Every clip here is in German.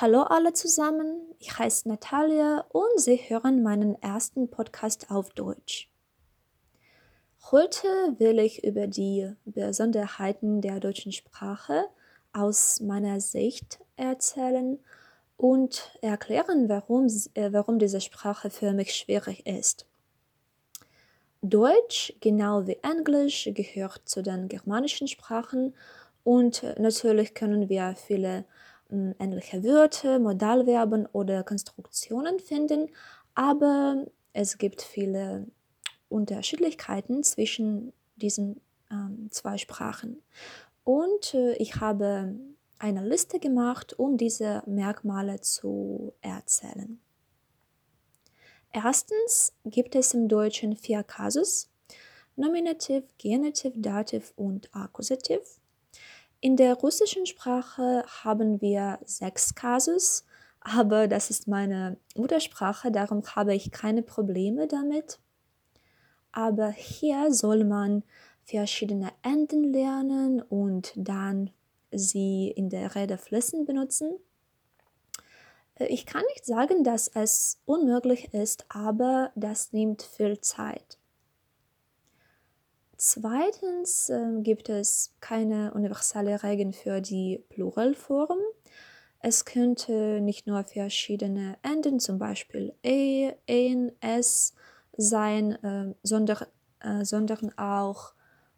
Hallo alle zusammen, ich heiße Natalia und Sie hören meinen ersten Podcast auf Deutsch. Heute will ich über die Besonderheiten der deutschen Sprache aus meiner Sicht erzählen und erklären, warum, äh, warum diese Sprache für mich schwierig ist. Deutsch, genau wie Englisch, gehört zu den germanischen Sprachen und natürlich können wir viele ähnliche Wörter, Modalverben oder Konstruktionen finden, aber es gibt viele Unterschiedlichkeiten zwischen diesen ähm, zwei Sprachen. Und äh, ich habe eine Liste gemacht, um diese Merkmale zu erzählen. Erstens gibt es im Deutschen vier Kasus, Nominativ, Genitiv, Dativ und Akkusativ. In der russischen Sprache haben wir sechs Kasus, aber das ist meine Muttersprache, darum habe ich keine Probleme damit. Aber hier soll man verschiedene Enden lernen und dann sie in der Rede fließend benutzen. Äh, ich kann nicht sagen, dass es unmöglich ist, aber das nimmt viel Zeit. Zweitens äh, gibt es keine universelle Regeln für die Pluralform. Es könnte nicht nur verschiedene Enden, zum Beispiel e, en, s, sein, äh, sondern, äh, sondern auch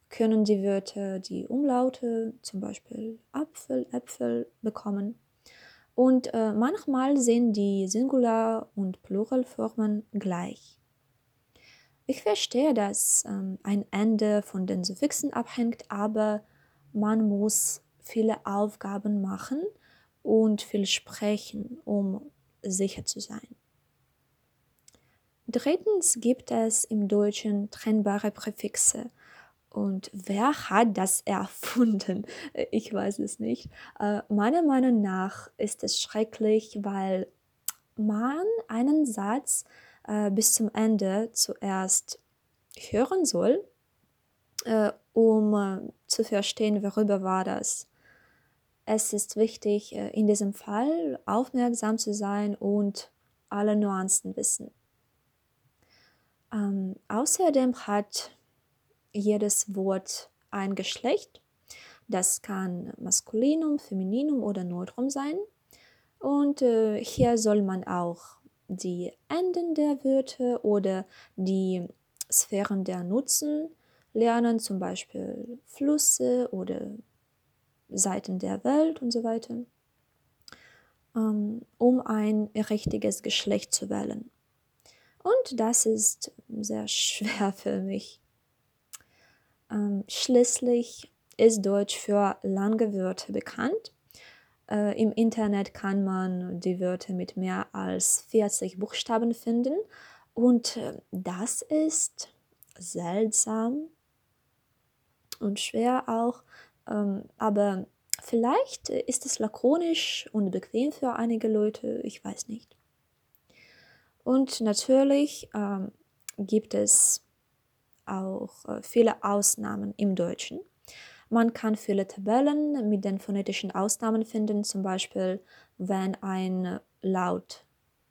können die Wörter die Umlaute, zum Beispiel Apfel, Äpfel, bekommen. Und äh, manchmal sind die Singular- und Pluralformen gleich. Ich verstehe, dass ähm, ein Ende von den Suffixen abhängt, aber man muss viele Aufgaben machen und viel sprechen, um sicher zu sein. Drittens gibt es im Deutschen trennbare Präfixe. Und wer hat das erfunden? Ich weiß es nicht. Äh, meiner Meinung nach ist es schrecklich, weil man einen Satz äh, bis zum Ende zuerst hören soll, äh, um äh, zu verstehen, worüber war das. Es ist wichtig, äh, in diesem Fall aufmerksam zu sein und alle Nuancen wissen. Ähm, außerdem hat jedes Wort ein Geschlecht. Das kann Maskulinum, Femininum oder Neutrum sein. Und äh, hier soll man auch die Enden der Wörter oder die Sphären der Nutzen lernen, zum Beispiel Flüsse oder Seiten der Welt und so weiter, ähm, um ein richtiges Geschlecht zu wählen. Und das ist sehr schwer für mich. Ähm, schließlich ist Deutsch für lange Wörter bekannt äh, Im Internet kann man die Wörter mit mehr als 40 Buchstaben finden und äh, das ist seltsam und schwer auch, ähm, aber vielleicht ist es lakonisch und bequem für einige Leute, ich weiß nicht. Und natürlich ähm, gibt es auch äh, viele Ausnahmen im Deutschen. Man kann viele Tabellen mit den phonetischen Ausnahmen finden, zum Beispiel wenn ein Laut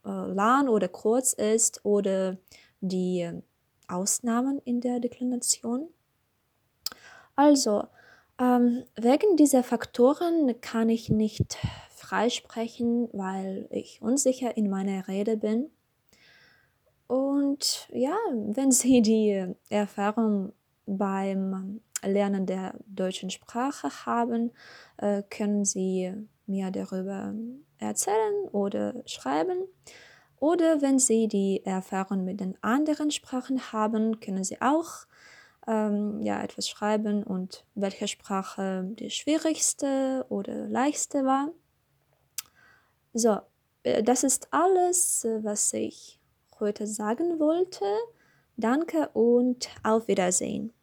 äh, lang oder kurz ist oder die Ausnahmen in der Deklination. Also, ähm, wegen dieser Faktoren kann ich nicht freisprechen, weil ich unsicher in meiner Rede bin. Und ja, wenn Sie die Erfahrung beim Lernen der deutschen Sprache haben, äh, können Sie mir darüber erzählen oder schreiben. Oder wenn Sie die Erfahrung mit den anderen Sprachen haben, können Sie auch ähm, ja, etwas schreiben und welche Sprache die schwierigste oder leichteste war. So, äh, das ist alles, was ich heute sagen wollte. Danke und auf Wiedersehen.